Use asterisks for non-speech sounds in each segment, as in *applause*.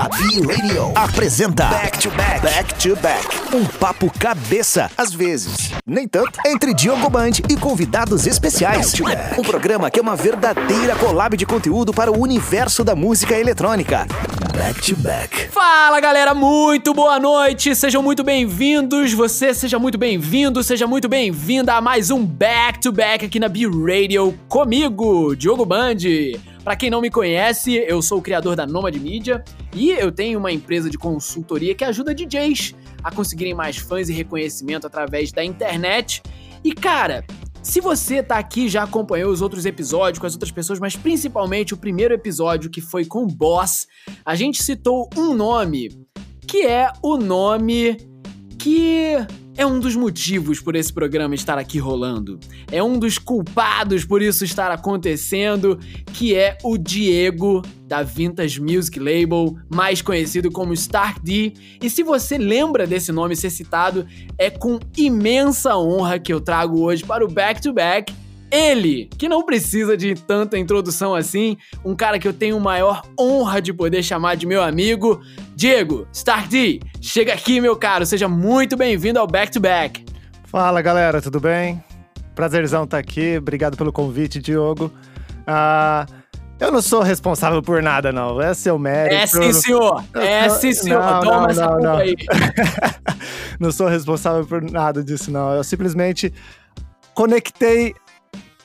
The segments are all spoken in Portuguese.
A B-Radio apresenta Back to Back. Back to Back. Um papo cabeça, às vezes. Nem tanto. Entre Diogo Band e convidados especiais. Um programa que é uma verdadeira collab de conteúdo para o universo da música eletrônica. Back to Back. Fala galera, muito boa noite, sejam muito bem-vindos. Você seja muito bem-vindo, seja muito bem-vinda a mais um Back to Back aqui na B-Radio comigo, Diogo Band. Para quem não me conhece, eu sou o criador da Nomad Media e eu tenho uma empresa de consultoria que ajuda DJs a conseguirem mais fãs e reconhecimento através da internet. E cara, se você tá aqui já acompanhou os outros episódios com as outras pessoas, mas principalmente o primeiro episódio que foi com o Boss, a gente citou um nome que é o nome que é um dos motivos por esse programa estar aqui rolando. É um dos culpados por isso estar acontecendo, que é o Diego da Vintage Music Label, mais conhecido como Stark D. E se você lembra desse nome ser citado, é com imensa honra que eu trago hoje para o Back to Back ele, que não precisa de tanta introdução assim, um cara que eu tenho maior honra de poder chamar de meu amigo, Diego Stark D. Chega aqui, meu caro, seja muito bem-vindo ao Back to Back. Fala, galera, tudo bem? Prazerzão estar tá aqui, obrigado pelo convite, Diogo. Ah, eu não sou responsável por nada, não. É seu mérito. É sim, senhor. É sim, senhor. Não, Toma não, essa não, não. aí. *laughs* não sou responsável por nada disso, não. Eu simplesmente conectei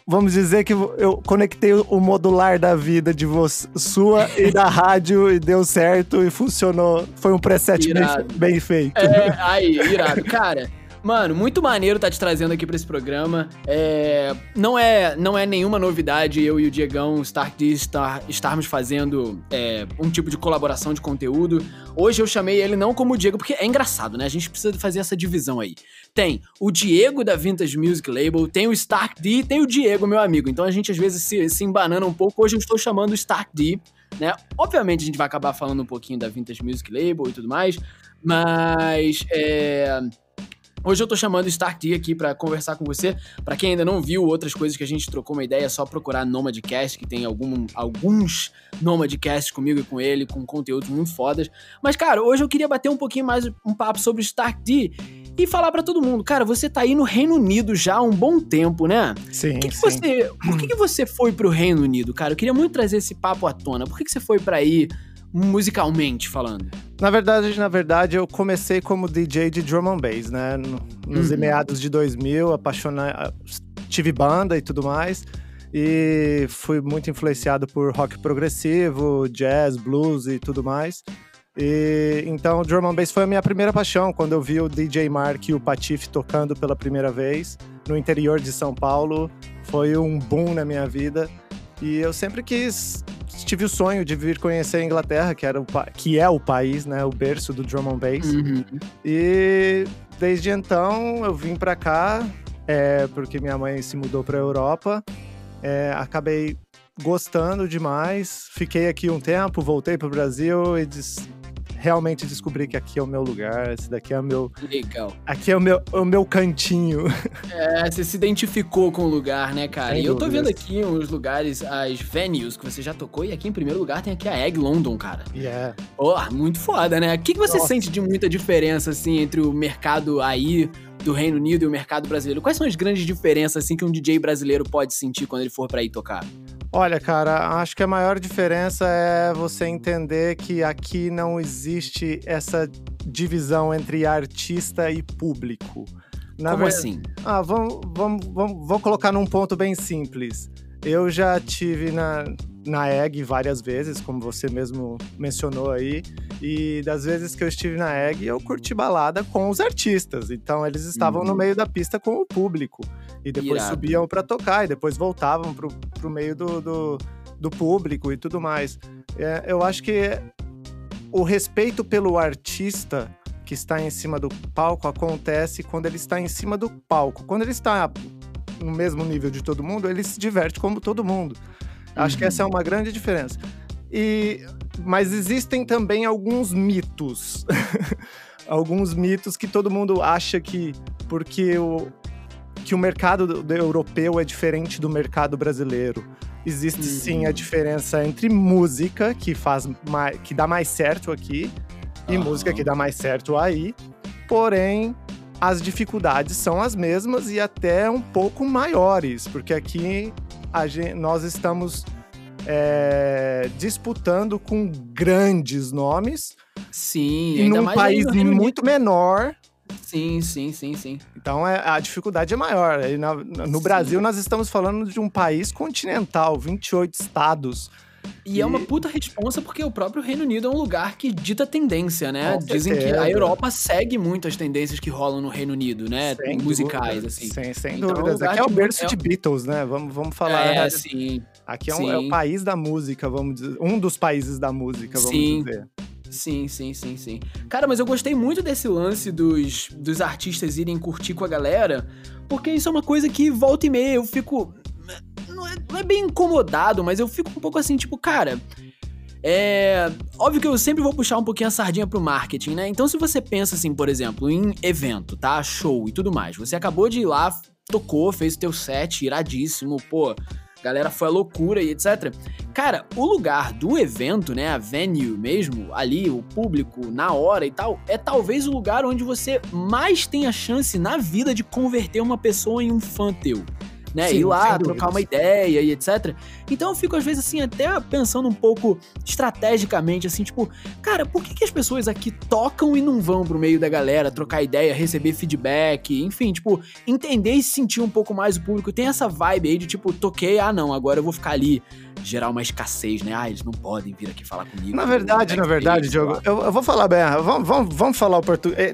vamos dizer que eu conectei o modular da vida de você, sua e da *laughs* rádio e deu certo e funcionou. Foi um preset bem, bem feito. É, aí, irado. Cara, mano, muito maneiro tá te trazendo aqui pra esse programa. É, não, é, não é nenhuma novidade eu e o Diegão Stark estar, estarmos fazendo é, um tipo de colaboração de conteúdo. Hoje eu chamei ele não como o Diego, porque é engraçado, né? A gente precisa fazer essa divisão aí. Tem o Diego da Vintage Music Label, tem o Stark D, tem o Diego, meu amigo. Então a gente às vezes se, se embanana um pouco. Hoje eu estou chamando o Stark D, né? Obviamente a gente vai acabar falando um pouquinho da Vintage Music Label e tudo mais, mas é, Hoje eu tô chamando o Stark D aqui pra conversar com você. Pra quem ainda não viu outras coisas que a gente trocou uma ideia, é só procurar Nomadcast, que tem algum, alguns Nomadcasts comigo e com ele, com conteúdos muito fodas. Mas, cara, hoje eu queria bater um pouquinho mais um papo sobre o Stark D e falar pra todo mundo, cara, você tá aí no Reino Unido já há um bom tempo, né? Sim, que, que sim. você, por que, que você foi pro Reino Unido, cara? Eu queria muito trazer esse papo à tona. Por que, que você foi pra aí, musicalmente falando? Na verdade, na verdade, eu comecei como DJ de drum and bass, né? No- Nos Uhum. meados de 2000, apaixonei, tive banda e tudo mais. E fui muito influenciado por rock progressivo, jazz, blues e tudo mais. E então, drum and bass foi a minha primeira paixão quando eu vi o DJ Mark e o Patife tocando pela primeira vez no interior de São Paulo. Foi um boom na minha vida. E eu sempre quis tive o sonho de vir conhecer a Inglaterra, que, era o, que é o país, né, o berço do drum and bass. Uhum. E desde então eu vim pra cá, é, porque minha mãe se mudou pra Europa. É, acabei gostando demais, fiquei aqui um tempo, voltei pro Brasil e realmente descobri que aqui é o meu lugar, esse daqui é o meu, Legal. aqui é o meu, o meu cantinho. É, você se identificou com o lugar, né, cara? Sem e eu tô vendo aqui uns lugares, as venues que você já tocou, e aqui em primeiro lugar tem aqui a Egg London, cara. Yeah. Pô, muito foda, né? O que, que você Nossa. sente de muita diferença, assim, entre o mercado aí do Reino Unido e o mercado brasileiro? Quais são as grandes diferenças, assim, que um DJ brasileiro pode sentir quando ele for pra aí tocar? Olha, cara, acho que a maior diferença é você entender que aqui não existe essa divisão entre artista e público. Na Como assim? Ah, vamos, vamos, vamos, vou colocar num ponto bem simples. Eu já tive na, na EG várias vezes, como você mesmo mencionou aí, e das vezes que eu estive na EG, eu curti balada com os artistas. Então eles estavam Uhum. no meio da pista com o público. E depois Irado. subiam para tocar, e depois voltavam pro, pro meio do, do, do público e tudo mais. É, eu acho que o respeito pelo artista que está em cima do palco acontece quando ele está em cima do palco. Quando ele está no mesmo nível de todo mundo, ele se diverte como todo mundo. Acho que Uhum. essa é uma grande diferença. E mas existem também alguns mitos. *laughs* alguns mitos que todo mundo acha que porque o que o mercado do- do europeu é diferente do mercado brasileiro. Existe sim a diferença entre música, que faz mais, que dá mais certo aqui, e Aham. música que dá mais certo aí. Porém, as dificuldades são as mesmas e até um pouco maiores, porque aqui a gen- nós estamos é, disputando com grandes nomes Sim, e num país muito menor. Sim, sim, sim, sim. Então é, a dificuldade é maior. No Sim. Brasil, nós estamos falando de um país continental, 28 estados. E, é uma E- puta responsa porque o próprio Reino Unido é um lugar que dita tendência, né? Com Dizem que certeza. a Europa segue muito as tendências que rolam no Reino Unido, né? Sem Musicais, dúvidas, assim. Sem, sem Então, é um dúvidas. Aqui é o de- berço é- de Beatles, né? Vamos, vamos falar. É, *laughs* sim. Aqui é, um, é o sim. país da música, vamos dizer. Um dos países da música, vamos Sim. dizer. Sim, sim, sim, sim. Cara, mas eu gostei muito desse lance dos, dos artistas irem curtir com a galera, porque isso é uma coisa que volta e meia eu fico. Não é, não é bem incomodado, mas eu fico um pouco assim, tipo, cara. É. Óbvio que eu sempre vou puxar um pouquinho a sardinha pro marketing, né? Então, se você pensa assim, por exemplo, em evento, tá? Show e tudo mais. Você acabou de ir lá, tocou, fez o teu set, iradíssimo, pô. Galera foi a loucura e etc. Cara, o lugar do evento, né, a venue mesmo, ali, o público, na hora e tal, é talvez o lugar onde você mais tem a chance na vida de converter uma pessoa em um fã teu. Né, Sim, ir lá, trocar uma ideia e etc. Então eu fico, às vezes, assim, até pensando um pouco estrategicamente, assim, tipo, cara, por que, que as pessoas aqui tocam e não vão pro meio da galera, trocar ideia, receber feedback, enfim, tipo, entender e sentir um pouco mais o público. Tem essa vibe aí de tipo, toquei, ah não, agora eu vou ficar ali, gerar uma escassez, né? Ah, eles não podem vir aqui falar comigo. Na verdade, na verdade. Diogo, eu, eu vou falar bem. Vamos, vamos, vamos falar o português.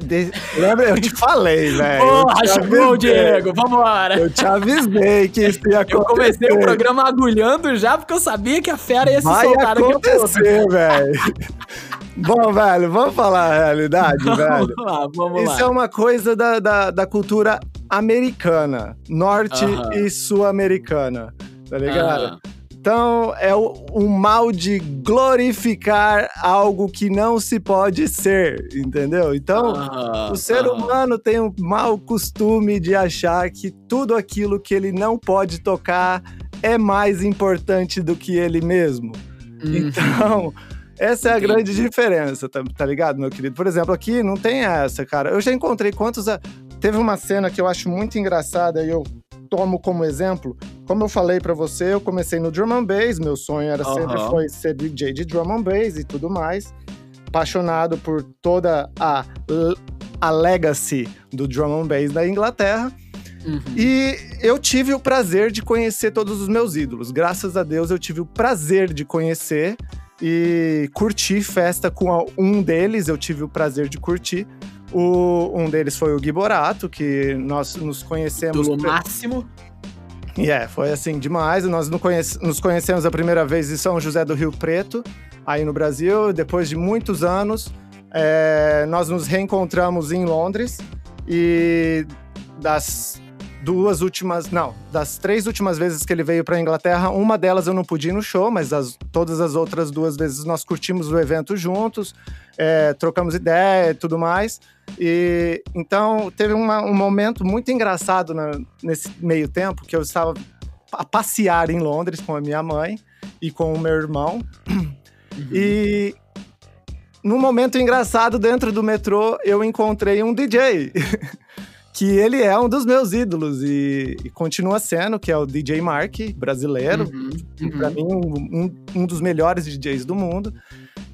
Lembra? Eu te falei, velho. Porra, te chamou, avisei. Diego, vambora! Eu te avisei que isso ia acontecer. Eu comecei o programa agulhando já, porque eu sabia que a fera ia se Vai soltar acontecer, velho. Bom, velho, vamos falar a realidade, velho. Vamos lá, vamos Isso lá. é uma coisa da, da, da cultura americana, norte Aham. e sul-americana, tá ligado? Aham. Então, é o, o mal de glorificar algo que não se pode ser, entendeu? Então, Aham, o ser aham. humano tem um mau costume de achar que tudo aquilo que ele não pode tocar é mais importante do que ele mesmo. Uhum. Então, essa é a Entendi. grande diferença, tá, tá ligado, meu querido? Por exemplo, aqui não tem essa, cara. Eu já encontrei quantos. a- Teve uma cena que eu acho muito engraçada e eu tomo como exemplo. Como eu falei pra você, eu comecei no drum and bass, meu sonho era sempre Aham. foi ser DJ de drum and bass e tudo mais. Apaixonado por toda a, a legacy do drum and bass da Inglaterra. Uhum. E eu tive o prazer de conhecer todos os meus ídolos. Graças a Deus eu tive o prazer de conhecer e curtir festa com um deles. Eu tive o prazer de curtir. O, um deles foi o Gui Borato, que nós nos conhecemos. Ídolo máximo. E é, foi assim demais. Nós nos conhecemos a primeira vez em São José do Rio Preto, aí no Brasil. Depois de muitos anos, é, nós nos reencontramos em Londres. E das duas últimas, não, das três últimas vezes que ele veio para Inglaterra, uma delas eu não pude ir no show, mas as- todas as outras duas vezes nós curtimos o evento juntos, é, trocamos ideia e tudo mais. E então teve uma- um momento muito engraçado na- nesse meio tempo que eu estava a passear em Londres com a minha mãe e com o meu irmão. E num momento engraçado dentro do metrô, eu encontrei um DJ. *laughs* que ele é um dos meus ídolos e, e continua sendo, que é o DJ Mark, brasileiro. Uhum, Pra uhum. mim, um, um- um dos melhores DJs do mundo.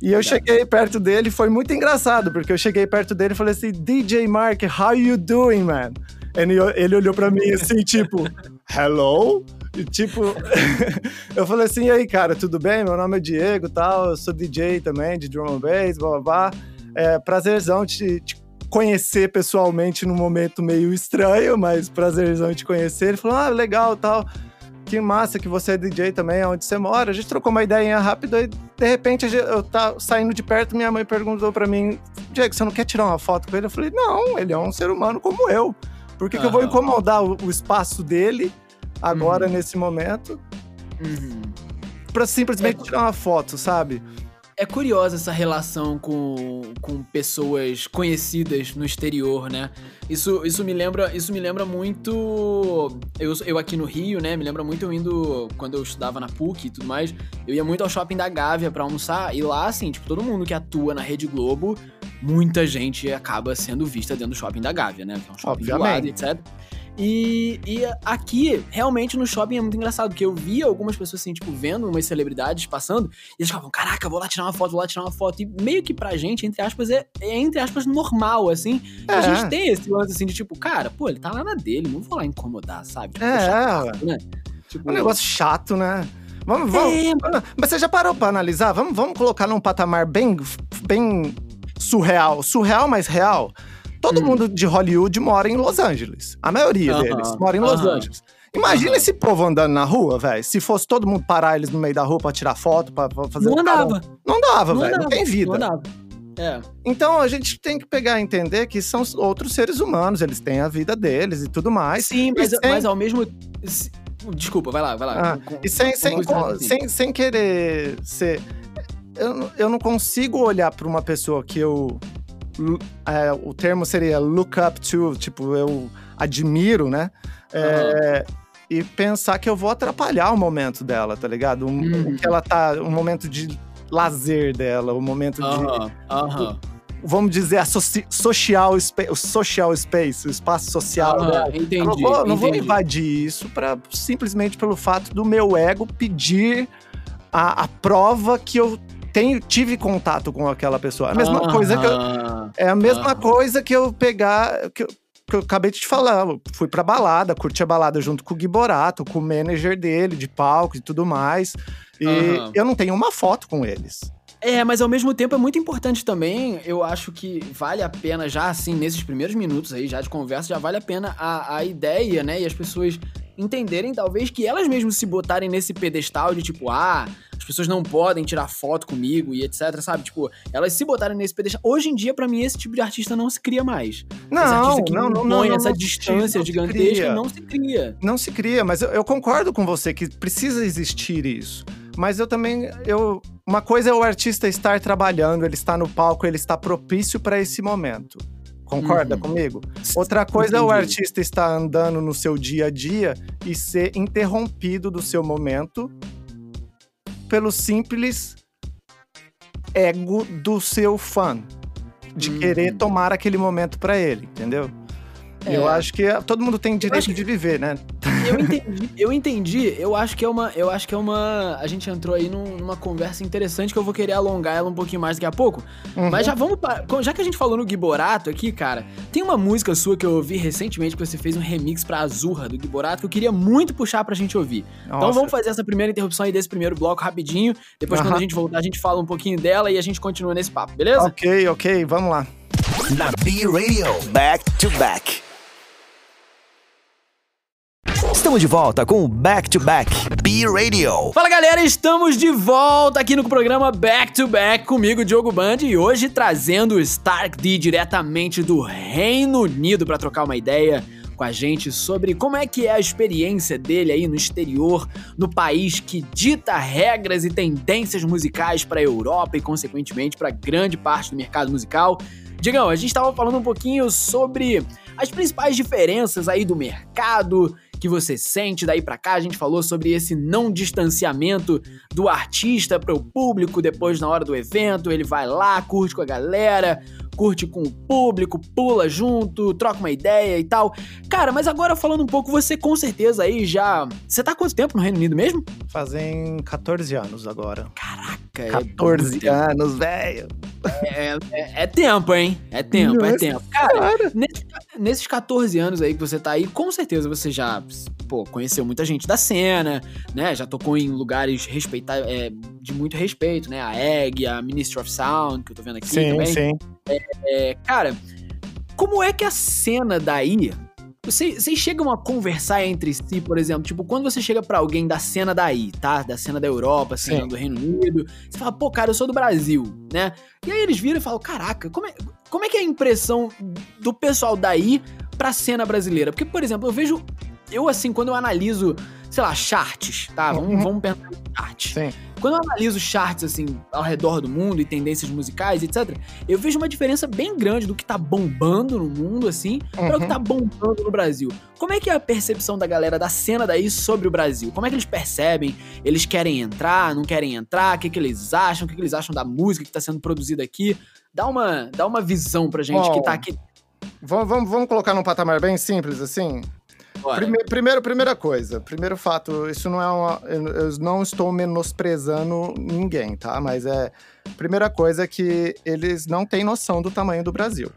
E eu cheguei perto dele, foi muito engraçado, porque eu cheguei perto dele e falei assim: DJ Mark, how you doing, man? Ele, ele olhou pra mim assim, *laughs* tipo, hello? E tipo, *laughs* eu falei assim: e aí, cara, tudo bem? Meu nome é Diego e tal, eu sou DJ também, de drum and bass, blá blá blá. É prazerzão te, te conhecer pessoalmente num momento meio estranho, mas prazerzão te conhecer. Ele falou: ah, legal tal que massa que você é DJ também, onde você mora. A gente trocou uma ideia rápida e, de repente, eu tá saindo de perto, minha mãe perguntou pra mim, Diego, você não quer tirar uma foto com ele? Eu falei, não, ele é um ser humano como eu. Por que, que eu vou Aham. incomodar o, o espaço dele agora, Uhum. nesse momento, Uhum. pra simplesmente tirar uma foto, sabe? É curiosa essa relação com, com pessoas conhecidas no exterior, né? Isso, isso me lembra isso me lembra muito eu, eu aqui no Rio, né? Me lembra muito eu indo quando eu estudava na PUC e tudo mais. Eu ia muito ao shopping da Gávea para almoçar e lá assim, tipo, todo mundo que atua na Rede Globo, muita gente acaba sendo vista dentro do shopping da Gávea, né? Que é um shopping do lado, etc. E, e aqui, realmente, no shopping é muito engraçado, porque eu via algumas pessoas, assim, tipo, vendo umas celebridades passando, e eles falavam, caraca, vou lá tirar uma foto, vou lá tirar uma foto. E meio que pra gente, entre aspas, é, é entre aspas, normal, assim. É. A gente tem esse lance, assim, de tipo, cara, pô, ele tá lá na dele, não vou lá incomodar, sabe? Tipo, é, chato, né? Tipo, um negócio chato, né? Vamos, vamos. É, mas você já parou pra analisar? Vamos, vamos colocar num patamar bem, bem surreal. Surreal, mas real. Todo hum. mundo de Hollywood mora em Los Angeles. A maioria uh -huh. deles mora em Los uh -huh. Angeles. Imagina uh -huh. esse povo andando na rua, velho. Se fosse todo mundo parar eles no meio da rua pra tirar foto, pra, pra fazer. Não andava. Não dava, velho. Não tem vida. Não andava. É. Então a gente tem que pegar e entender que são outros seres humanos, eles têm a vida deles e tudo mais. Sim, mas, sem... mas ao mesmo. Desculpa, vai lá, vai lá. Ah, com, e sem, sem, sem, sem querer ser. Eu, eu não consigo olhar para uma pessoa que eu é, o termo seria look up to, tipo, eu admiro, né? É, uhum. E pensar que eu vou atrapalhar o momento dela, tá ligado? Um, uhum. que ela tá. Um momento de lazer dela, um momento uhum. de. Vamos dizer, a soci, social, o social space, o espaço social dela. Entendi, não, vou, não vou invadir isso pra, simplesmente pelo fato do meu ego pedir a, a prova que eu tenho, tive contato com aquela pessoa. A mesma -huh. coisa que eu, É a mesma -huh. coisa que eu pegar. Que eu, que eu acabei de te falar, eu fui pra balada, curti a balada junto com o Gui Borato, com o manager dele, de palco e tudo mais. E eu não tenho uma foto com eles. É, mas ao mesmo tempo é muito importante também, eu acho que vale a pena já, assim, nesses primeiros minutos aí, já de conversa, já vale a pena a, a ideia, né, e as pessoas entenderem, talvez, que elas mesmas se botarem nesse pedestal de tipo, ah, as pessoas não podem tirar foto comigo e etc, sabe? Tipo, elas se botarem nesse pedestal. Hoje em dia, para mim, esse tipo de artista não se cria mais. Não, esse artista que não, não, não, essa distância gigantesca não se cria. Não se cria, mas eu, eu concordo com você que precisa existir isso. Mas eu também, eu, uma coisa é o artista estar trabalhando, ele está no palco, ele está propício para esse momento. Concorda uhum. comigo? Outra coisa Entendi. é o artista estar andando no seu dia a dia e ser interrompido do seu momento pelo simples ego do seu fã de uhum. querer tomar aquele momento para ele, entendeu? É. Eu acho que todo mundo tem direito que... de viver, né? Eu entendi, eu entendi. Eu acho que é uma. Eu acho que é uma. A gente entrou aí num, numa conversa interessante que eu vou querer alongar ela um pouquinho mais daqui a pouco. Uhum. Mas já vamos. Já que a gente falou no Giborato aqui, cara, tem uma música sua que eu ouvi recentemente que você fez um remix pra Azurra do Giborato que eu queria muito puxar pra gente ouvir. Então Nossa. Então vamos fazer essa primeira interrupção aí desse primeiro bloco rapidinho. Depois, uhum. quando a gente voltar, a gente fala um pouquinho dela e a gente continua nesse papo, beleza? Ok, ok, vamos lá. Na B Radio, back to back. Estamos de volta com o Back to Back B Radio. Fala galera, estamos de volta aqui no programa Back to Back comigo, Diogo Band, e hoje trazendo o Stark D diretamente do Reino Unido para trocar uma ideia com a gente sobre como é que é a experiência dele aí no exterior, no país que dita regras e tendências musicais para a Europa e consequentemente para grande parte do mercado musical. Digão, a gente estava falando um pouquinho sobre as principais diferenças aí do mercado que você sente daí para cá. A gente falou sobre esse não distanciamento do artista para o público depois na hora do evento. Ele vai lá, curte com a galera, curte com o público, pula junto, troca uma ideia e tal. Cara, mas agora falando um pouco, você com certeza aí já. Você tá há quanto tempo no Reino Unido mesmo? Fazem 14 anos agora. Caraca, 14 é anos, velho. É, é, é, tempo, hein? É tempo, é Nossa é tempo. Cara, cara. Nesses, nesses 14 anos aí que você tá aí, com certeza você já pô, conheceu muita gente da cena, né? Já tocou em lugares respeitar, é, de muito respeito, né? A Egg, a Ministry of Sound, que eu tô vendo aqui sim, também. Sim, é, é, cara, como é que a cena daí vocês, vocês chegam a conversar entre si, por exemplo, tipo, quando você chega para alguém da cena daí, tá? Da cena da Europa, cena Sim. do Reino Unido, você fala, pô, cara, eu sou do Brasil, né? E aí eles viram e falam, caraca, como é, como é que é a impressão do pessoal daí pra cena brasileira? Porque, por exemplo, eu vejo eu, assim, quando eu analiso, sei lá, charts, tá? Vamos, uhum. vamos pensar em charts. Sim. Quando eu analiso charts, assim, ao redor do mundo e tendências musicais, etc., eu vejo uma diferença bem grande do que tá bombando no mundo, assim, uhum. para o que tá bombando no Brasil. Como é que é a percepção da galera da cena daí sobre o Brasil? Como é que eles percebem? Eles querem entrar, não querem entrar? O que, que eles acham? O que, que eles acham da música que tá sendo produzida aqui? Dá uma, dá uma visão pra gente Bom, que tá aqui. Vamos, vamos, vamos colocar num patamar bem simples, assim. Prime, primeiro, primeira coisa, primeiro fato, isso não é uma. Eu não estou menosprezando ninguém, tá? Mas é. Primeira coisa é que eles não têm noção do tamanho do Brasil.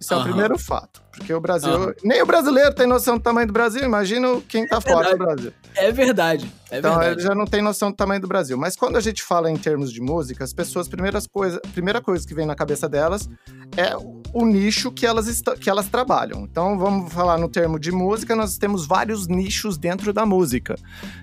Isso é o primeiro fato. Porque o Brasil. Uhum. Nem o brasileiro tem noção do tamanho do Brasil, imagina quem tá é fora do Brasil. É verdade. É então, verdade. ele já não tem noção do tamanho do Brasil. Mas quando a gente fala em termos de música, as pessoas, primeiras coisa, a primeira coisa que vem na cabeça delas é o nicho que elas, que elas trabalham. Então, vamos falar no termo de música, nós temos vários nichos dentro da música.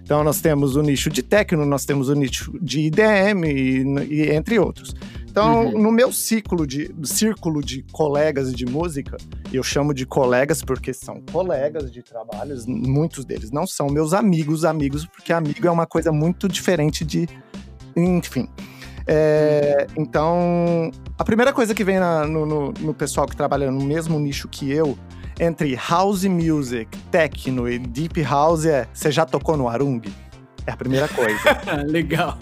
Então, nós temos o nicho de techno, nós temos o nicho de IDM e, e entre outros. Então, uhum. no meu ciclo de, círculo de colegas de música, eu chamo de colegas porque são colegas de trabalhos, muitos deles não são meus amigos, amigos, porque amigo é uma coisa muito diferente de. Enfim. É, então, a primeira coisa que vem na, no, no, no pessoal que trabalha no mesmo nicho que eu, entre house music, techno e deep house, é: você já tocou no Arung? É a primeira coisa. *laughs* Legal.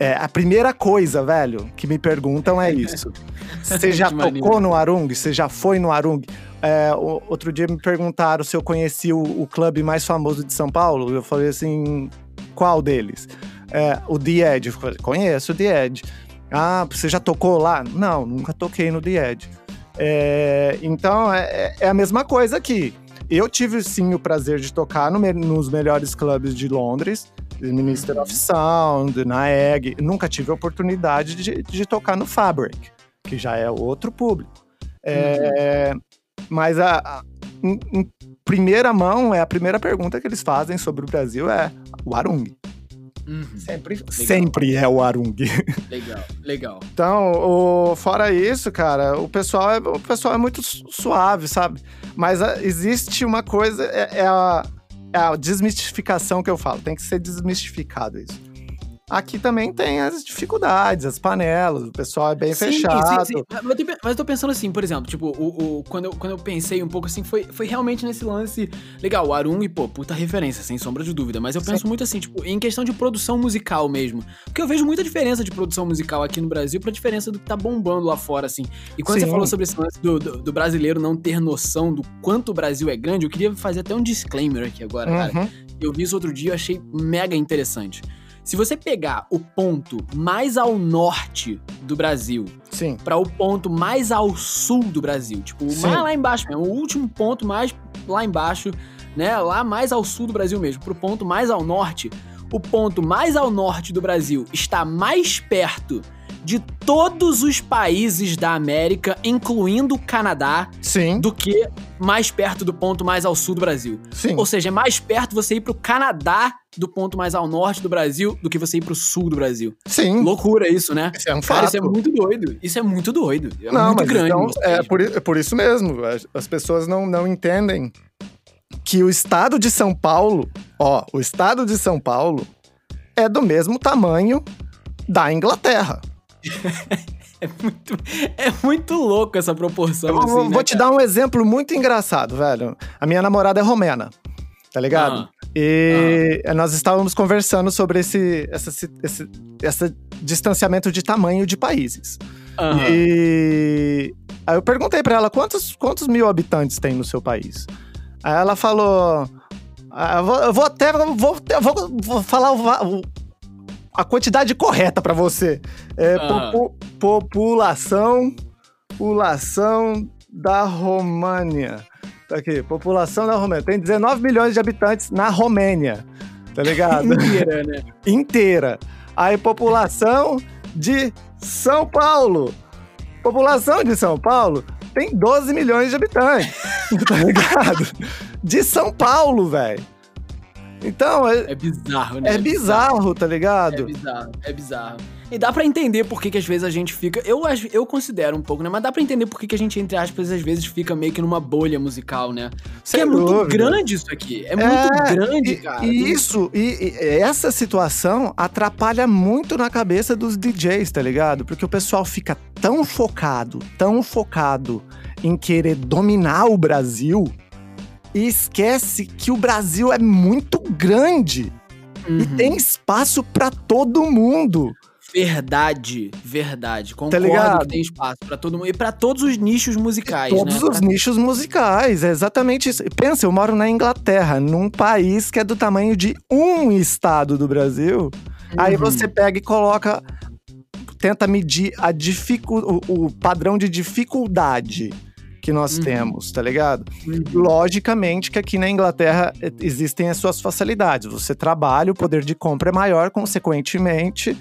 É, a primeira coisa, velho, que me perguntam é isso. Você *laughs* já tocou no Arung? Você já foi no Arung? É, outro dia me perguntaram se eu conheci o, o, clube mais famoso de São Paulo. Eu falei assim, qual deles? É, o The Edge. Eu falei, conheço o The Edge. Ah, você já tocou lá? Não, nunca toquei no The Edge. É, então, é, é, a mesma coisa aqui. Eu tive, sim, o prazer de tocar no, nos melhores clubes de Londres. Minister of Sound, na EG. Nunca tive a oportunidade de, de tocar no Fabric, que já é outro público. É, uhum. Mas a, a em, em, primeira mão, é a primeira pergunta que eles fazem sobre o Brasil é o Arung. Uhum. Sempre, sempre é o Arung. *laughs* Legal, legal. Então, o, fora isso, cara, o pessoal, é, o pessoal é muito suave, sabe? Mas a, existe uma coisa, é, é a a desmistificação que eu falo, tem que ser desmistificado isso. Aqui também tem as dificuldades, as panelas, o pessoal é bem sim, fechado. Sim, sim. Mas eu tô pensando assim, por exemplo, tipo, o, o, quando, eu, quando eu pensei um pouco assim, foi, foi realmente nesse lance. Legal, o Arung, pô, puta referência, sem sombra de dúvida. Mas eu penso muito assim, tipo, em questão de produção musical mesmo. Porque eu vejo muita diferença de produção musical aqui no Brasil pra diferença do que tá bombando lá fora, assim. E quando você falou sobre esse lance do, do, do, brasileiro não ter noção do quanto o Brasil é grande, eu queria fazer até um disclaimer aqui agora, uhum. cara. Eu vi isso outro dia e achei mega interessante. Se você pegar o ponto mais ao norte do Brasil para o ponto mais ao sul do Brasil, tipo, mais lá embaixo mesmo, o último ponto mais lá embaixo, né, lá mais ao sul do Brasil mesmo, pro ponto mais ao norte, o ponto mais ao norte do Brasil está mais perto de todos os países da América, incluindo o Canadá, Sim. do que mais perto do ponto mais ao sul do Brasil. Sim. Ou seja, é mais perto você ir pro Canadá do ponto mais ao norte do Brasil do que você ir pro sul do Brasil. Sim. Loucura isso, né? Isso é um Cara, fato. isso é muito doido. Isso é muito doido. É não, muito grande. Então, é, por, é por isso mesmo. As pessoas não, não entendem que o estado de São Paulo, ó, o estado de São Paulo é do mesmo tamanho da Inglaterra. *laughs* É muito, é muito louco essa proporção. Eu, assim, vou né, te dar um exemplo muito engraçado, velho. A minha namorada é romena, tá ligado? Ah. E ah. nós estávamos conversando sobre esse, essa, esse, esse distanciamento de tamanho de países. Uhum. E aí eu perguntei para ela quantos, quantos mil habitantes tem no seu país. Aí ela falou. Ah, eu vou, eu vou até. Vou, vou, vou falar o, a quantidade correta para você. É ah. popu, população, população da România. Tá aqui, população da Romênia. Tem 19 milhões de habitantes na Romênia. Tá ligado? *laughs* Inteira, né? *laughs* Inteira. Aí, população de São Paulo. População de São Paulo tem 12 milhões de habitantes. *laughs* tá ligado? De São Paulo, velho. Então, é, é bizarro, né? É bizarro, tá ligado? É bizarro, é bizarro. E dá pra entender por que, que às vezes a gente fica. Eu, eu considero um pouco, né? Mas dá pra entender por que, que a gente, entre aspas, às vezes fica meio que numa bolha musical, né? Sem Porque é muito grande isso aqui. É, é muito grande, e, cara. E isso, e, e, essa situação atrapalha muito na cabeça dos DJs, tá ligado? Porque o pessoal fica tão focado, tão focado em querer dominar o Brasil e esquece que o Brasil é muito grande uhum. e tem espaço para todo mundo. Verdade, verdade. Tá Concordo tá que tem espaço para todo mundo e para todos os nichos musicais, Todos né? os pra... nichos musicais, é exatamente isso. Pensa, eu moro na Inglaterra, num país que é do tamanho de um estado do Brasil. Uhum. Aí você pega e coloca tenta medir a dificu o, o padrão de dificuldade que nós uhum. temos, tá ligado? Uhum. Logicamente que aqui na Inglaterra existem as suas facilidades. Você trabalha, o poder de compra é maior, consequentemente,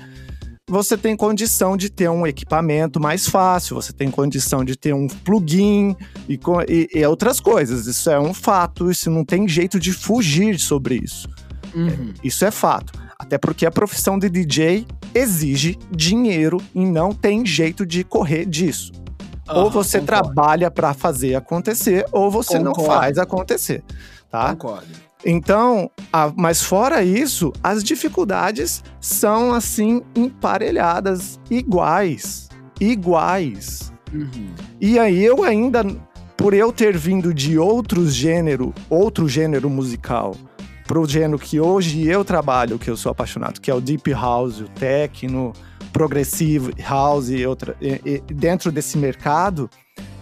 você tem condição de ter um equipamento mais fácil, você tem condição de ter um plugin e, e, e outras coisas. Isso é um fato, isso não tem jeito de fugir sobre isso. Uhum. Isso é fato. Até porque a profissão de DJ exige dinheiro e não tem jeito de correr disso. Uhum, ou você concordo. trabalha para fazer acontecer, ou você concordo. não faz acontecer, tá? Concordo. Então, a, mas fora isso, as dificuldades são assim emparelhadas, iguais, iguais. Uhum. E aí eu ainda, por eu ter vindo de outro gênero, outro gênero musical, pro gênero que hoje eu trabalho, que eu sou apaixonado, que é o deep house, o techno, progressive house e outra, e, e dentro desse mercado,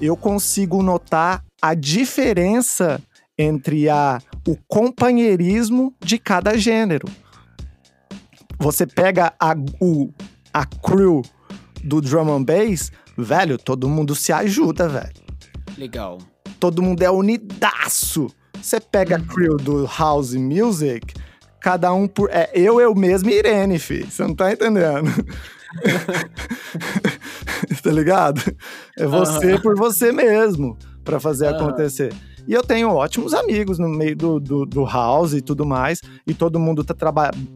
eu consigo notar a diferença entre a, o companheirismo de cada gênero. Você pega a, o, a crew do drum and bass, velho, todo mundo se ajuda, velho. Legal. Todo mundo é unidaço. Você pega a uhum. crew do house music, cada um por. É eu, eu mesmo e Irene, fi. Você não tá entendendo? *laughs* tá ligado? É você uhum. por você mesmo para fazer uhum. acontecer. E eu tenho ótimos amigos no meio do, do, do house e tudo mais, e todo mundo tá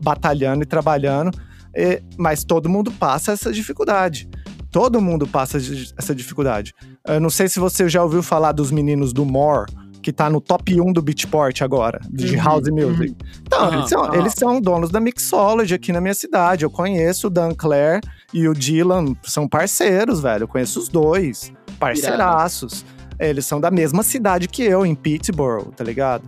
batalhando e trabalhando, e, mas todo mundo passa essa dificuldade. Todo mundo passa essa dificuldade. Eu não sei se você já ouviu falar dos meninos do More, que tá no top 1 do Beatport agora, de uhum, house music. Uhum. Então, uhum, eles, são, eles, são, donos da Mixology aqui na minha cidade. Eu conheço o Dan Clare e o Dylan, são parceiros, velho. Eu conheço os dois, parceiraços. Eles são da mesma cidade que eu, em Pittsburgh, tá ligado?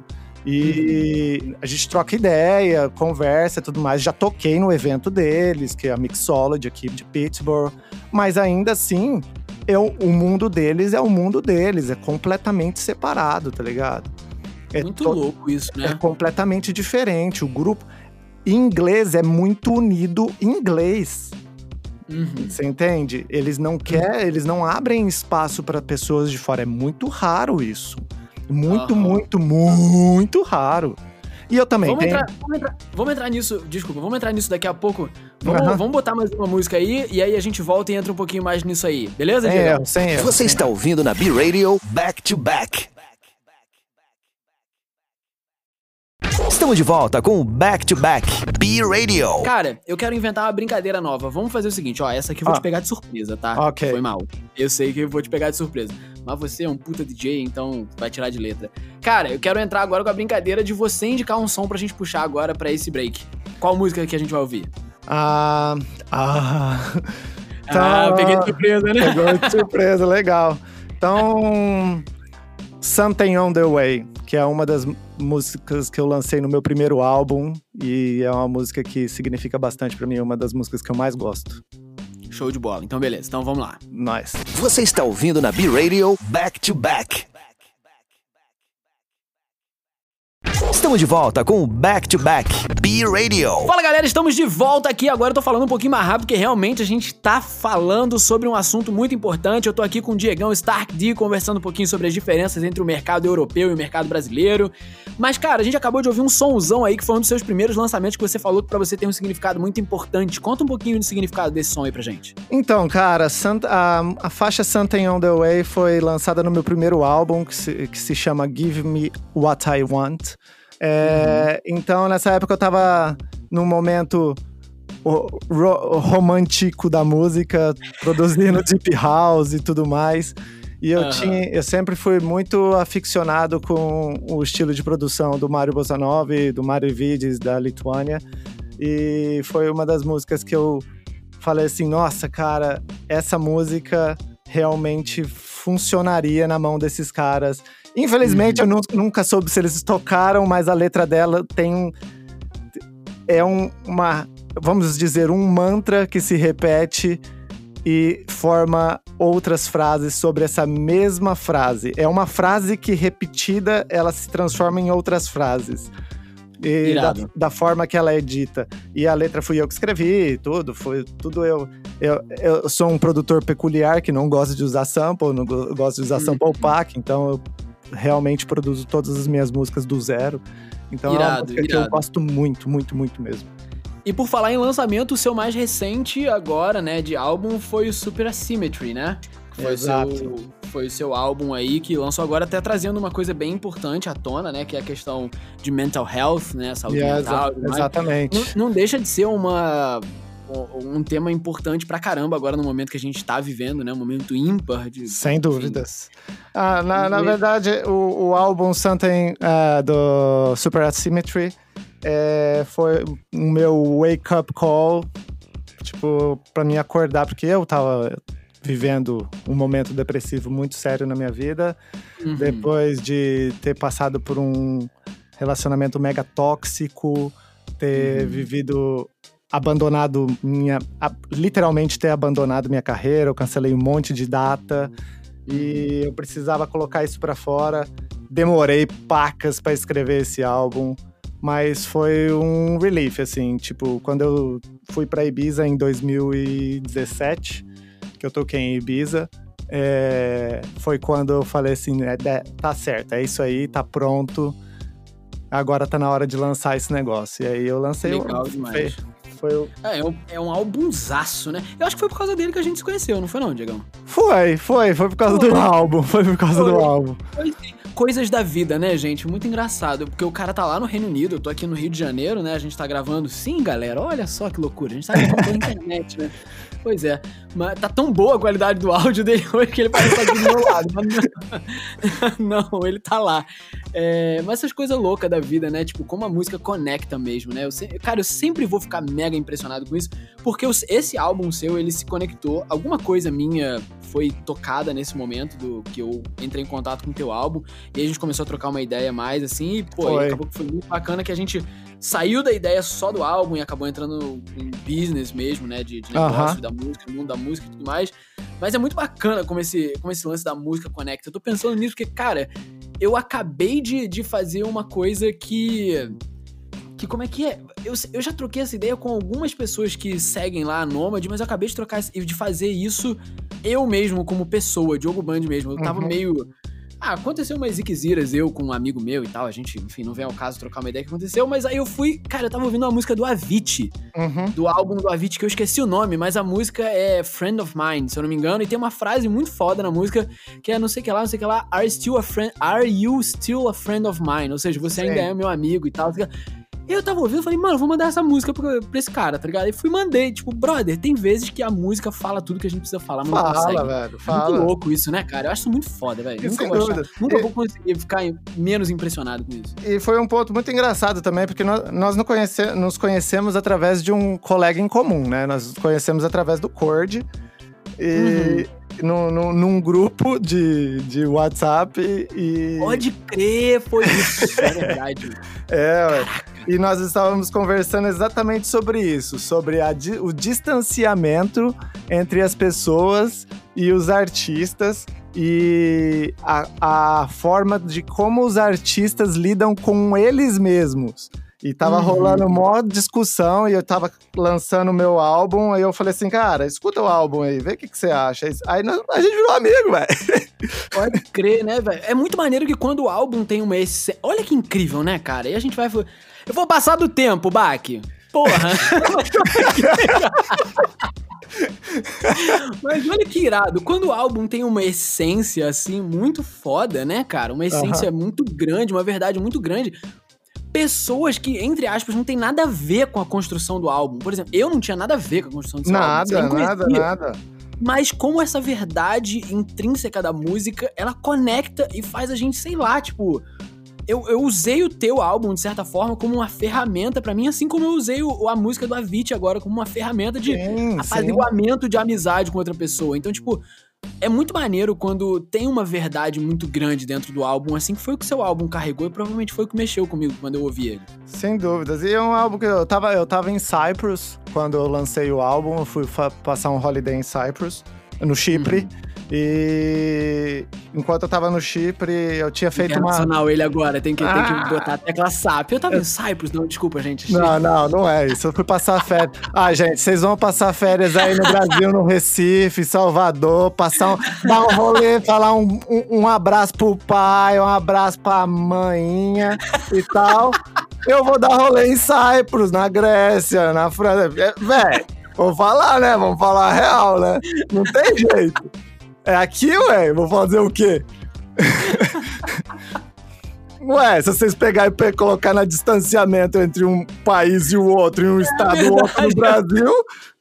E uhum. a gente troca ideia, conversa e tudo mais. Já toquei no evento deles, que é a Mixology aqui de Pittsburgh. Mas ainda assim, eu, o mundo deles é o mundo deles, é completamente separado, tá ligado? É muito louco isso, né? É completamente diferente. O grupo em inglês é muito unido em inglês. Uhum. Você entende? Eles não querem, eles não abrem espaço para pessoas de fora. É muito raro isso. Muito, uhum. muito, muito raro. E eu também vamos tenho... Entrar, vamos, entrar, vamos, entrar, nisso, desculpa, vamos entrar nisso daqui a pouco. Vamos, uhum. vamos botar mais uma música aí e aí a gente volta e entra um pouquinho mais nisso aí, beleza, Sem erro, sem erro. Você está ouvindo na B-Radio Back to Back. Estamos de volta com o Back to Back B-Radio. Cara, eu quero inventar uma brincadeira nova. Vamos fazer o seguinte, ó. Essa aqui eu vou ah. te pegar de surpresa, tá? Ok. Foi mal. Eu sei que eu vou te pegar de surpresa. Mas você é um puta DJ, então vai tirar de letra. Cara, eu quero entrar agora com a brincadeira de você indicar um som pra gente puxar agora pra esse break. Qual música que a gente vai ouvir? Ah. Ah. Tá. Ah, peguei de surpresa, né? Pegou de surpresa, legal. Então. Something on the Way, que é uma das músicas que eu lancei no meu primeiro álbum e é uma música que significa bastante para mim, é uma das músicas que eu mais gosto. Show de bola. Então beleza, então vamos lá. Nice. Você está ouvindo na B Radio Back to Back. Estamos de volta com o Back to Back B-Radio. Fala galera, estamos de volta aqui. Agora eu tô falando um pouquinho mais rápido, porque realmente a gente tá falando sobre um assunto muito importante. Eu tô aqui com o Diegão Stark D conversando um pouquinho sobre as diferenças entre o mercado europeu e o mercado brasileiro. Mas, cara, a gente acabou de ouvir um sonzão aí que foi um dos seus primeiros lançamentos que você falou que pra você tem um significado muito importante. Conta um pouquinho do significado desse som aí pra gente. Então, cara, Santa, a, a faixa Something on the Way foi lançada no meu primeiro álbum, que se, que se chama Give Me What I Want. É, uhum. Então, nessa época eu tava num momento ro, romântico da música, produzindo *laughs* deep house e tudo mais. E eu, uhum. tinha, eu sempre fui muito aficionado com o estilo de produção do Mario Bossanov, do Mario Vides, da Lituânia. E foi uma das músicas que eu falei assim: nossa, cara, essa música realmente funcionaria na mão desses caras. Infelizmente, uhum. eu nunca soube se eles tocaram, mas a letra dela tem. É um, uma. Vamos dizer, um mantra que se repete e forma outras frases sobre essa mesma frase. É uma frase que repetida, ela se transforma em outras frases. E da, da, forma que ela é dita. E a letra fui eu que escrevi, tudo, foi tudo eu. Eu, eu sou um produtor peculiar que não gosta de usar sample, não gosto de usar uhum. sample pack, então eu realmente produzo todas as minhas músicas do zero. Então irado, é uma música irado. que eu gosto muito, muito, muito mesmo. E por falar em lançamento, o seu mais recente agora, né, de álbum foi o Super Asymmetry, né? Foi Exato. O seu, foi o seu álbum aí que lançou agora, até trazendo uma coisa bem importante à tona, né? Que é a questão de mental health, né? Saúde yeah, mental. Exatamente. Não, não, deixa de ser uma, um tema importante pra caramba agora no momento que a gente tá vivendo, né? Um momento ímpar de. Sem dúvidas. Ah, na, na verdade, o, o álbum Something uh, do Super Asymmetry é, foi o meu wake up call, tipo, para me acordar, porque eu tava vivendo um momento depressivo muito sério na minha vida, uhum. depois de ter passado por um relacionamento mega tóxico, ter uhum. vivido abandonado minha literalmente ter abandonado minha carreira, eu cancelei um monte de data e eu precisava colocar isso para fora. Demorei pacas para escrever esse álbum. Mas foi um relief, assim, tipo, quando eu fui para Ibiza em 2017, que eu toquei em Ibiza, é, foi quando eu falei assim, é, tá certo, é isso aí, tá pronto, agora tá na hora de lançar esse negócio. E aí eu lancei Legal o... demais. Foi o... É, é um, é um né? Eu acho que foi por causa dele que a gente se conheceu, não foi não, Diegão? Foi, foi, foi por causa foi. do álbum, foi por causa foi. do álbum. Foi sim coisas da vida, né, gente? Muito engraçado, porque o cara tá lá no Reino Unido, eu tô aqui no Rio de Janeiro, né? A gente tá gravando. Sim, galera, olha só que loucura. A gente tá gravando pela internet, né? Pois é. Mas tá tão boa a qualidade do áudio dele *laughs* hoje que ele parece estar tá do meu lado. Não, *laughs* não, ele tá lá. É, mas essas coisas loucas da vida, né? Tipo, como a música conecta mesmo, né? Eu se... Cara, eu sempre vou ficar mega impressionado com isso, porque esse álbum seu, ele se conectou. Alguma coisa minha foi tocada nesse momento do que eu entrei em contato com o teu álbum. E a gente começou a trocar uma ideia mais, assim, e, pô, e acabou que foi muito bacana que a gente saiu da ideia só do álbum e acabou entrando em business mesmo, né? De, de negócio uh -huh. da música, mundo da música e tudo mais. Mas é muito bacana como esse, como esse lance da música conecta. Eu tô pensando nisso porque, cara, eu acabei de, de fazer uma coisa que. Que como é que é? Eu, eu já troquei essa ideia com algumas pessoas que seguem lá a Nômade, mas eu acabei de trocar de fazer isso eu mesmo, como pessoa, Diogo Band mesmo. Eu tava uhum. meio ah, aconteceu umas ziqueziras, eu com um amigo meu e tal. A gente, enfim, não vem ao caso trocar uma ideia que aconteceu, mas aí eu fui. Cara, eu tava ouvindo uma música do Avicii, uhum. do álbum do Avicii, que eu esqueci o nome, mas a música é Friend of Mine, se eu não me engano, e tem uma frase muito foda na música que é não sei o que lá, não sei o que lá, Are, still a friend, are you still a friend of mine? Ou seja, você ainda é meu amigo e tal. Eu tava ouvindo e falei, mano, vou mandar essa música pra, pra, esse cara, tá ligado? E fui mandei, tipo, brother, tem vezes que a música fala tudo que a gente precisa falar, mas fala, não consegue. velho, fala. É muito louco isso, né, cara? Eu acho isso muito foda, velho. Nunca, vou, achar, nunca e... vou conseguir ficar menos impressionado com isso. E foi um ponto muito engraçado também, porque nós, nós não conhece, nos conhecemos através de um colega em comum, né? Nós nos conhecemos através do Cord. E, uhum no, no, num grupo de, de WhatsApp e. Pode crer, foi isso, é verdade. *laughs* é, e nós estávamos conversando exatamente sobre isso, sobre a, o distanciamento entre as pessoas e os artistas e a, a forma de como os artistas lidam com eles mesmos. E tava uhum. rolando mó discussão e eu tava lançando o meu álbum. Aí eu falei assim, cara, escuta o álbum aí, vê o que, que você acha. Aí nós, a gente virou amigo, velho. *laughs* Pode crer, né, velho? É muito maneiro que quando o álbum tem uma essência. Olha que incrível, né, cara? E a gente vai. Eu vou passar do tempo, Bach. Porra! *laughs* Mas olha que irado. Quando o álbum tem uma essência, assim, muito foda, né, cara? Uma essência uhum. muito grande, uma verdade muito grande pessoas que, entre aspas, não tem nada a ver com a construção do álbum. Por exemplo, eu não tinha nada a ver com a construção desse nada, álbum. Nada, nada, nada. Mas como essa verdade intrínseca da música, ela conecta e faz a gente, sei lá, tipo, eu, eu usei o teu álbum, de certa forma, como uma ferramenta para mim, assim como eu usei o, a música do Avicii agora como uma ferramenta de sim, apaziguamento sim. de amizade com outra pessoa. Então, tipo, é muito maneiro quando tem uma verdade muito grande dentro do álbum, assim que foi o que seu álbum carregou e provavelmente foi o que mexeu comigo quando eu ouvi ele. Sem dúvidas. E é um álbum que eu tava, eu tava em Cyprus quando eu lancei o álbum, eu fui passar um holiday em Cyprus, no Chipre. Uhum. E enquanto eu tava no Chipre, eu tinha feito uma. ele agora, tem que, ah. tem que ah! botar a tecla SAP. Eu tava em Cyprus, não, desculpa, gente. Não, não, não é isso. Eu fui passar férias. Ah, gente, vocês vão passar férias aí no Brasil, no Recife, Salvador, passar um, dar um rolê, falar um, um, um abraço pro pai, um abraço pra mãinha e tal. Eu vou dar rolê em Cyprus, na Grécia, na França. É, véi, vou falar, né? Vamos falar real, né? Não tem jeito. É aqui, ué? Vou fazer o quê? *laughs* Ué, se vocês pegarem e colocar na distanciamento entre um país e o outro, e um é estado e outro no *laughs* Brasil.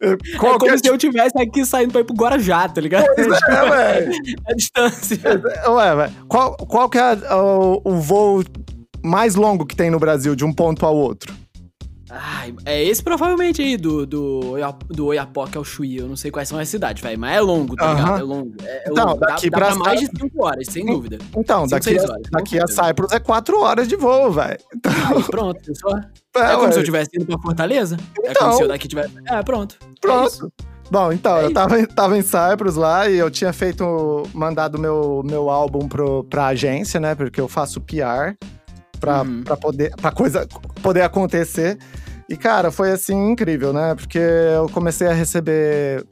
É como é se eu tivesse aqui saindo pra ir pro Guarajá, tá ligado? Pois é, *laughs* ué. A distância. Ué, ué. Qual, qual que é o, o voo mais longo que tem no Brasil, de um ponto ao outro? Ai, é esse provavelmente aí do, do, do Oiapoque ao Chuí. Eu não sei quais são as cidades, velho. Mas é longo, tá ligado? É longo. É, é então, longo. daqui dá, pra, dá mais de 5 horas, sem dúvida. Então, cinco, daqui, a, horas, daqui a Cyprus é 4 horas de voo, velho. Então... Aí, pronto, pessoal. *laughs* É, é como ué. se eu tivesse indo pra Fortaleza. Então, é como se eu daqui tivesse. É, pronto. É pronto. Bom, então, é eu tava, tava em Cyprus lá e eu tinha feito, mandado meu, meu álbum pro, pra agência, né? Porque eu faço PR pra, uhum. pra, poder, pra coisa poder acontecer. E, cara, foi assim incrível, né? Porque eu comecei a receber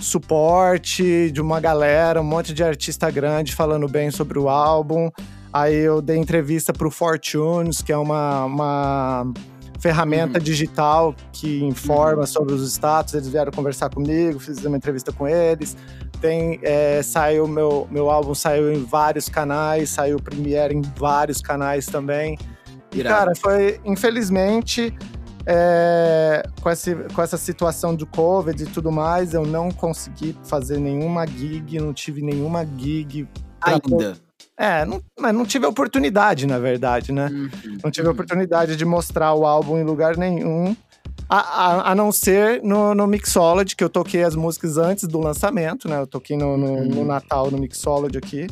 suporte de uma galera, um monte de artista grande falando bem sobre o álbum. Aí eu dei entrevista pro Fortunes, que é uma, uma ferramenta uhum. digital que informa uhum. sobre os status. Eles vieram conversar comigo, fiz uma entrevista com eles. Tem, é, saiu meu, meu álbum saiu em vários canais, saiu Premiere em vários canais também. E, cara, foi, infelizmente, é, com, esse, com essa situação do Covid e tudo mais, eu não consegui fazer nenhuma gig, não tive nenhuma gig. Ainda. É, não, mas não tive oportunidade, na verdade, né? Uhum. Não tive oportunidade de mostrar o álbum em lugar nenhum. A, a, a, não ser no, no Mixology, que eu toquei as músicas antes do lançamento, né? Eu toquei no, no, uhum. no Natal no Mixology aqui.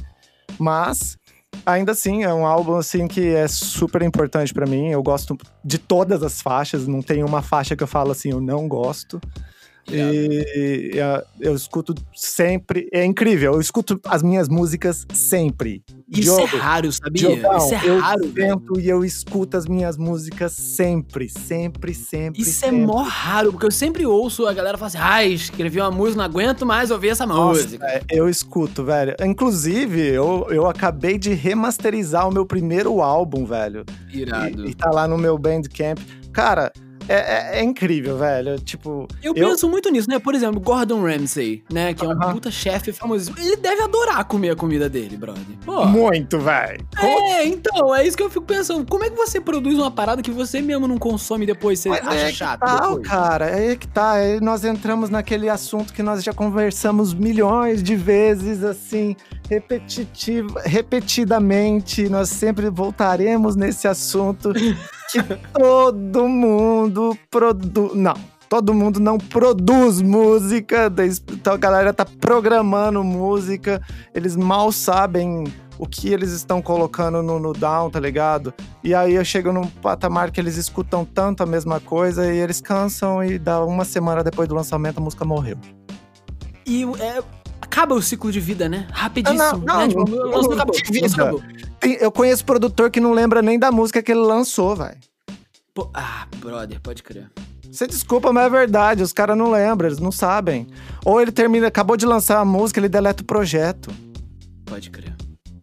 Mas ainda assim, é um álbum assim que é super importante para mim. Eu gosto de todas as faixas, não tem uma faixa que eu falo assim, eu não gosto. E, eu escuto sempre. É incrível, eu escuto as minhas músicas sempre. Isso é raro, sabia? Diogão, Isso é eu raro. Eu e eu escuto as minhas músicas sempre, sempre, sempre. Isso sempre. é mó raro, porque eu sempre ouço a galera falar assim: ai, escrevi uma música, não aguento mais ouvir essa Nossa, música. É, eu escuto, velho. Inclusive, eu, eu acabei de remasterizar o meu primeiro álbum, velho. Irado. E, e tá lá no meu Bandcamp. Cara, é, é, é, incrível, velho. Tipo. Eu, eu, penso muito nisso, né? Por exemplo, Gordon Ramsay, né? Que é um uh -huh. puta chefe famoso. Ele deve adorar comer a comida dele, brother. Pô. Muito, velho. É, então, é isso que eu fico pensando. Como é que você produz uma parada que você mesmo não consome depois? Você Mas acha é chato? Tá, depois? cara, é que tá. Aí nós entramos naquele assunto que nós já conversamos milhões de vezes, assim, repetitiva, repetidamente. Nós sempre voltaremos nesse assunto. *laughs* que todo mundo produz. Não, todo mundo não produz música. Então a galera tá programando música, eles mal sabem o que eles estão colocando no, no down, tá ligado? E aí eu chego num patamar que eles escutam tanto a mesma coisa e eles cansam e dá uma semana depois do lançamento a música morreu. E é, acaba o ciclo de vida, né? Rapidíssimo. Não, não, né? tipo, não, acabou, acabou. Tem, eu conheço produtor que não lembra nem da música que ele lançou, velho. Ah, brother, pode crer. Você desculpa, mas é verdade. Os caras não lembram, eles não sabem. Ou ele termina, acabou de lançar a música, ele deleta o projeto. Pode crer.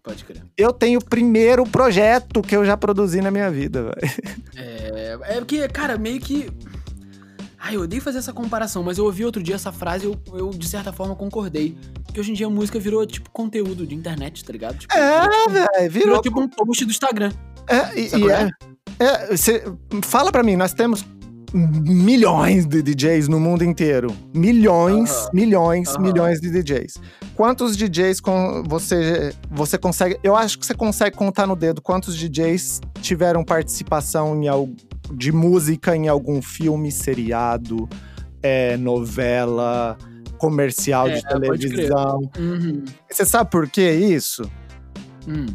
Pode crer. Eu tenho o primeiro projeto que eu já produzi na minha vida, velho. É, é porque, cara, meio que. Ai, eu odeio fazer essa comparação, mas eu ouvi outro dia essa frase e eu, eu, de certa forma, concordei. Que hoje em dia a música virou, tipo, conteúdo de internet, tá ligado? Tipo, é, velho, virou... virou... tipo um post do Instagram. É, e, e é. É, cê, fala pra mim, nós temos milhões de DJs no mundo inteiro. Milhões, milhões, milhões de DJs. Quantos DJs com você, você consegue. Eu acho que você consegue contar no dedo quantos DJs tiveram participação em, de música em algum filme, seriado, é, novela, comercial é, de televisão. Uhum. Você sabe por que isso? Hum.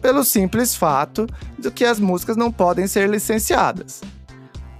Pelo simples fato de que as músicas não podem ser licenciadas.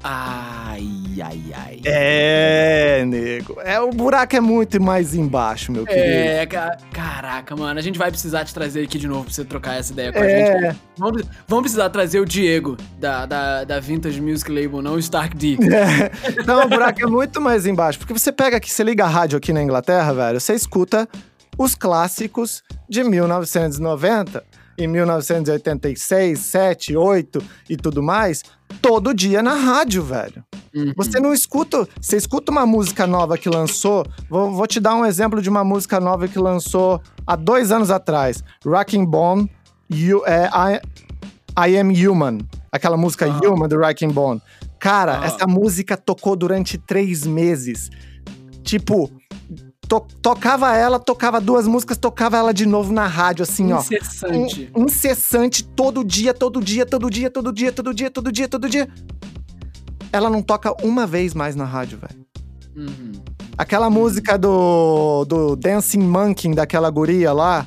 Ai, ai, ai. É, nego. É, o buraco é muito mais embaixo, meu querido. É, caraca, mano. A gente vai precisar te trazer aqui de novo pra você trocar essa ideia com é. a gente. Vamos, vamos precisar trazer o Diego, da, da, da Vintage Music Label, não o Stark D. *laughs* É. Não, o buraco é muito mais embaixo. Porque você pega aqui, você liga a rádio aqui na Inglaterra, velho, você escuta os clássicos de 1990 em 1986, 7, 8 e tudo mais, todo dia na rádio, velho. Uhum. Você não escuta. Você escuta uma música nova que lançou. Vou, vou, te dar um exemplo de uma música nova que lançou há dois anos atrás. Rocking Bone, you, é, I, I Am Human. Aquela música uhum. Human do Rocking Bone. Cara, uhum. essa música tocou durante três meses. Tipo, to, tocava ela, tocava duas músicas, tocava ela de novo na rádio, assim, incessante. ó. Um, incessante, todo dia, todo dia, todo dia, todo dia, todo dia, todo dia, todo dia. Ela não toca uma vez mais na rádio, velho. Uhum. Aquela uhum. música do, do Dancing Monkey, daquela guria lá,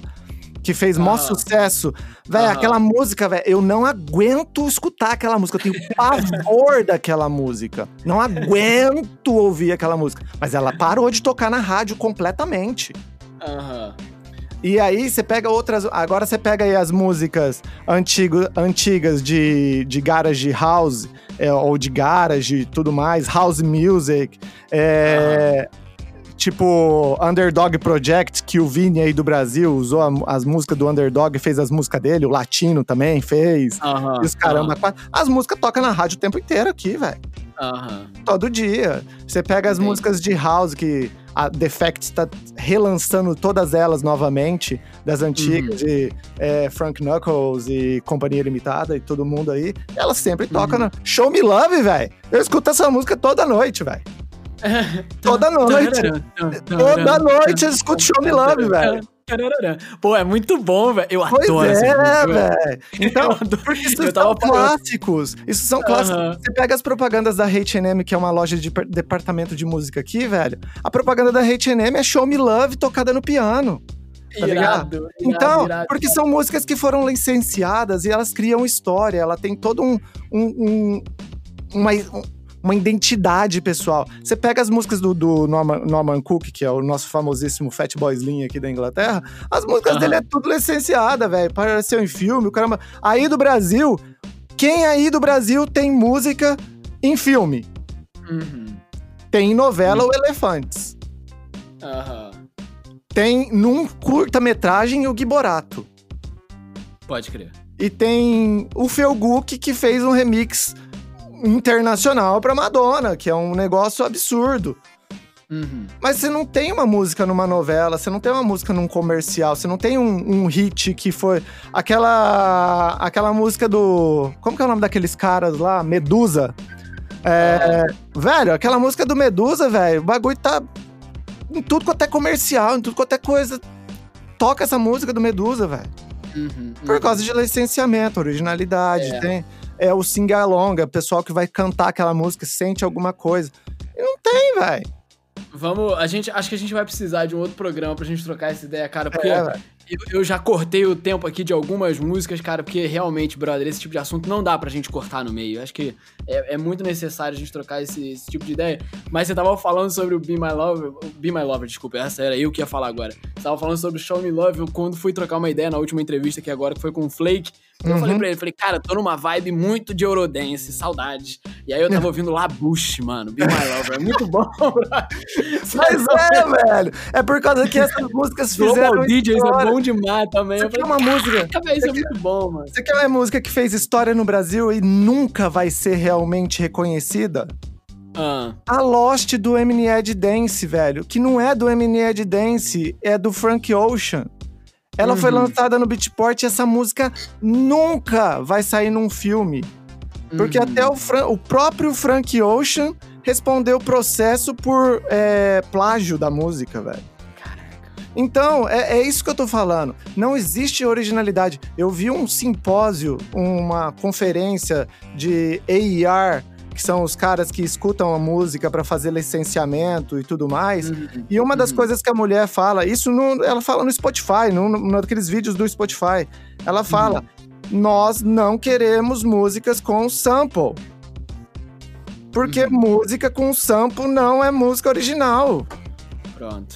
que fez maior sucesso. Velho, aquela música, velho, eu não aguento escutar aquela música. Eu tenho pavor *laughs* daquela música. Não aguento ouvir aquela música. Mas ela parou de tocar na rádio completamente. Aham. E aí você pega outras. Agora você pega aí as músicas antigo, antigas de, de garage house, é, ou de garage e tudo mais, house music. É, Tipo, Underdog Project, que o Vini aí do Brasil usou a, as músicas do Underdog, fez as músicas dele, o Latino também fez. Uhum, e os caramba. Uhum. As músicas tocam na rádio o tempo inteiro aqui, velho. Uhum. Todo dia. Você pega as músicas de house que a Defect está relançando todas elas novamente, das antigas, uhum. de é, Frank Knuckles e Companhia Limitada e todo mundo aí. Elas sempre tocam uhum. Show Me Love, velho. Eu escuto essa música toda noite, velho. *laughs* Toda noite. Toda noite eu escuto Show Me Love, velho. Pô, é muito bom, velho. Eu pois adoro é, velho. *laughs* Então, porque isso são clássicos. Isso são clássicos. Você pega as propagandas da H&M, que é uma loja de departamento de música aqui, velho. A propaganda da H&M é Show Me Love tocada no piano. Tá irado, irado, então, irado. porque são músicas que foram licenciadas e elas criam história, ela tem todo um, um, um uma, uma identidade pessoal. Você pega as músicas do, do Norman, Norman, Cook, que é o nosso famosíssimo Fat Boy Slim aqui da Inglaterra, as músicas uhum. dele é tudo licenciada, velho. Apareceu em filme, o caramba. Aí do Brasil, quem aí do Brasil tem música em filme? Uhum. Tem novela uhum. o Elefantes. Uhum. Tem num curta-metragem o Giborato. Pode crer. E tem o Felguk que fez um remix internacional pra Madonna, que é um negócio absurdo. Uhum. Mas você não tem uma música numa novela, você não tem uma música num comercial, você não tem um, um, hit que foi. Aquela. Aquela música do. Como que é o nome daqueles caras lá? Medusa. É, é. Velho, aquela música do Medusa, velho, o bagulho tá em tudo quanto é comercial, em tudo quanto é coisa. Toca essa música do Medusa, velho. Uhum, uhum. Por causa de licenciamento, originalidade, é. tem é o sing-along, o pessoal que vai cantar aquela música, sente alguma coisa. E não tem, velho. Vamos, a gente, acho que a gente vai precisar de um outro programa pra gente trocar essa ideia, cara, porque é, eu, eu, já cortei o tempo aqui de algumas músicas, cara, porque realmente, brother, esse tipo de assunto não dá pra gente cortar no meio. Acho que é, é muito necessário a gente trocar esse, esse, tipo de ideia. Mas você tava falando sobre o Be My Lover, Be My Lover, desculpa, essa era eu que ia falar agora. Você tava falando sobre o Show Me Love, eu, quando fui trocar uma ideia na última entrevista aqui agora, que foi com o Flake, eu uhum. falei pra ele, falei, cara, tô numa vibe muito de Eurodance, saudades. E aí eu tava ouvindo Labuche, mano, Be My Lover, é muito bom, *laughs* Mas é, velho, é por causa que essas músicas fizeram Global DJs é bom demais também. Você quer uma música... Isso é muito bom, mano. Você quer uma música que fez história no Brasil e nunca vai ser realmente reconhecida? Ah. A Lost do Emined Dance, velho, que não é do Emined Dance, é do Frank Ocean. Ela uhum. foi lançada no Beatport e essa música nunca vai sair num filme. Porque Uhum. até o, Fran- o próprio Frank Ocean respondeu processo por é, plágio da música, velho. Então, é, é isso que eu tô falando. Não existe originalidade. Eu vi um simpósio, uma conferência de AER, que são os caras que escutam a música para fazer licenciamento e tudo mais. Uhum. E uma das Uhum. coisas que a mulher fala, isso no- ela fala no Spotify, no, no, naqueles vídeos do Spotify. Ela fala: nós não queremos músicas com sample. Porque Uhum. música com sample não é música original. Pronto.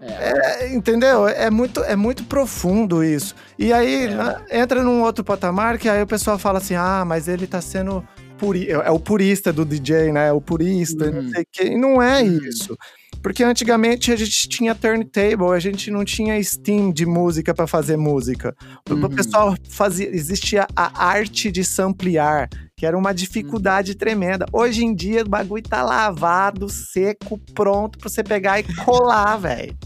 É. É, entendeu? É muito, é muito profundo isso. E aí É. né, entra num outro patamar que aí o pessoal fala assim: ah, mas ele tá sendo. Puri é o purista do DJ, né? É o purista, Uhum. não sei o quê. E não é Uhum. isso. Porque antigamente a gente tinha turntable, a gente não tinha Steam de música pra fazer música. O Uhum. pessoal fazia. Existia a arte de samplear, que era uma dificuldade Uhum. tremenda. Hoje em dia o bagulho tá lavado, seco, pronto pra você pegar e colar, *laughs* velho.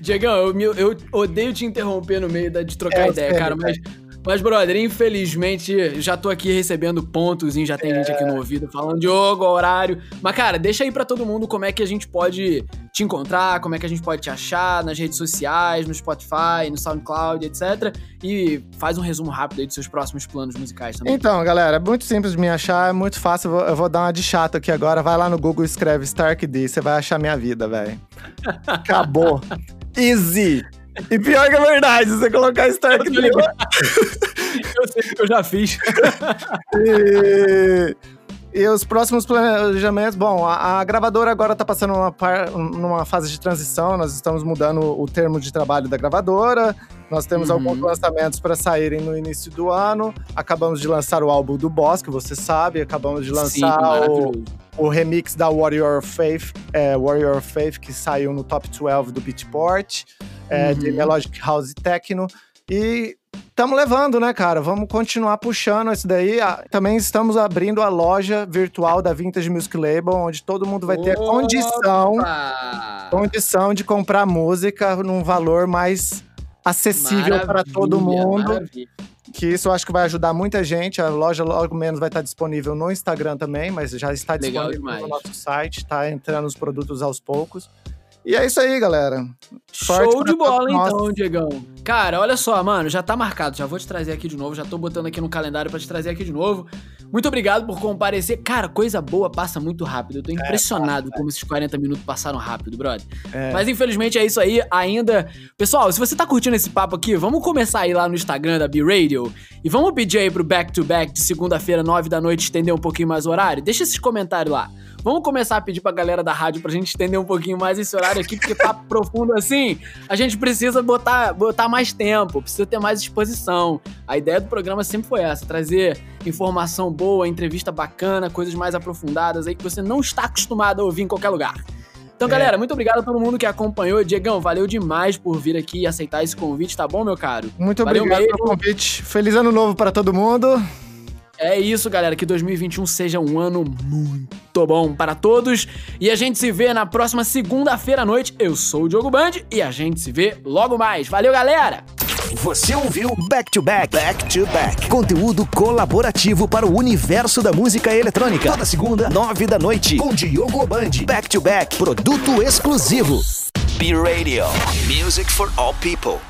Diegão, eu, eu odeio te interromper no meio da, de trocar É, ideia, cara, mas, mas, brother, infelizmente, já tô aqui recebendo pontos e já tem gente aqui no ouvido falando jogo, horário. Mas, cara, deixa aí pra todo mundo como é que a gente pode te encontrar, como é que a gente pode te achar nas redes sociais, no Spotify, no SoundCloud, etc. E faz um resumo rápido aí dos seus próximos planos musicais também. Então, galera, é muito simples de me achar, é muito fácil. Eu vou, eu vou dar uma de chato aqui agora. Vai lá no Google, escreve Stark D, você vai achar minha vida, velho. *laughs* Acabou. Easy. E pior que é verdade, você colocar Stark Eu *laughs* eu sei que eu já fiz. *laughs* E, e os próximos planejamentos, bom, a, a gravadora agora tá passando uma par- numa fase de transição, nós estamos mudando o termo de trabalho da gravadora, nós temos Uhum. alguns lançamentos para saírem no início do ano, acabamos de lançar o álbum do Boss, que você sabe, acabamos de Sim, lançar o, maravilhoso. o remix da Warrior of Faith, é, Warrior of Faith, que saiu no top 12 do Beatport, é, de Uhum. Melodic House e Techno. E estamos levando, né, cara? Vamos continuar puxando isso daí. Ah, Também estamos abrindo a loja virtual da Vintage Music Label, onde todo mundo vai ter a condição, Opa! condição de comprar música num valor mais acessível para todo mundo. maravilha. Que isso eu acho que vai ajudar muita gente. A loja logo menos vai estar disponível no Instagram também, mas já está disponível no nosso site, tá entrando os produtos aos poucos. E é isso aí, galera. Show Sorte de pra bola, nós. então, Diegão. Cara, olha só, mano, já tá marcado. Já vou te trazer aqui de novo. Já tô botando aqui no calendário pra te trazer aqui de novo. Muito obrigado por comparecer. Cara, coisa boa passa muito rápido. Eu tô impressionado como esses 40 minutos passaram rápido, brother. É. Mas infelizmente é isso aí. Ainda. Pessoal, se você tá curtindo esse papo aqui, vamos começar aí lá no Instagram da B-Radio e vamos pedir aí pro back to back de segunda-feira, 9 da noite, estender um pouquinho mais o horário. Deixa esses comentários lá. Vamos começar a pedir pra galera da rádio pra gente estender um pouquinho mais esse horário aqui, porque papo *laughs* profundo assim, a gente precisa botar, botar mais tempo, precisa ter mais exposição. A ideia do programa sempre foi essa, trazer informação boa, entrevista bacana, coisas mais aprofundadas aí que você não está acostumado a ouvir em qualquer lugar. Então, É. galera, muito obrigado a todo mundo que acompanhou. Diegão, valeu demais por vir aqui e aceitar esse convite, tá bom, meu caro? Muito Valeu obrigado mesmo. pelo convite. Feliz ano novo para todo mundo. É isso, galera. Que 2021 seja um ano muito bom para todos. E a gente se vê na próxima segunda-feira à noite. Eu sou o Diogo Band e a gente se vê logo mais. Valeu, galera! Você ouviu Back to Back, Back to Back. Conteúdo colaborativo para o universo da música eletrônica. Toda segunda, nove da noite, com Diogo Band. Back to Back, produto exclusivo. B-Radio. Music for all people.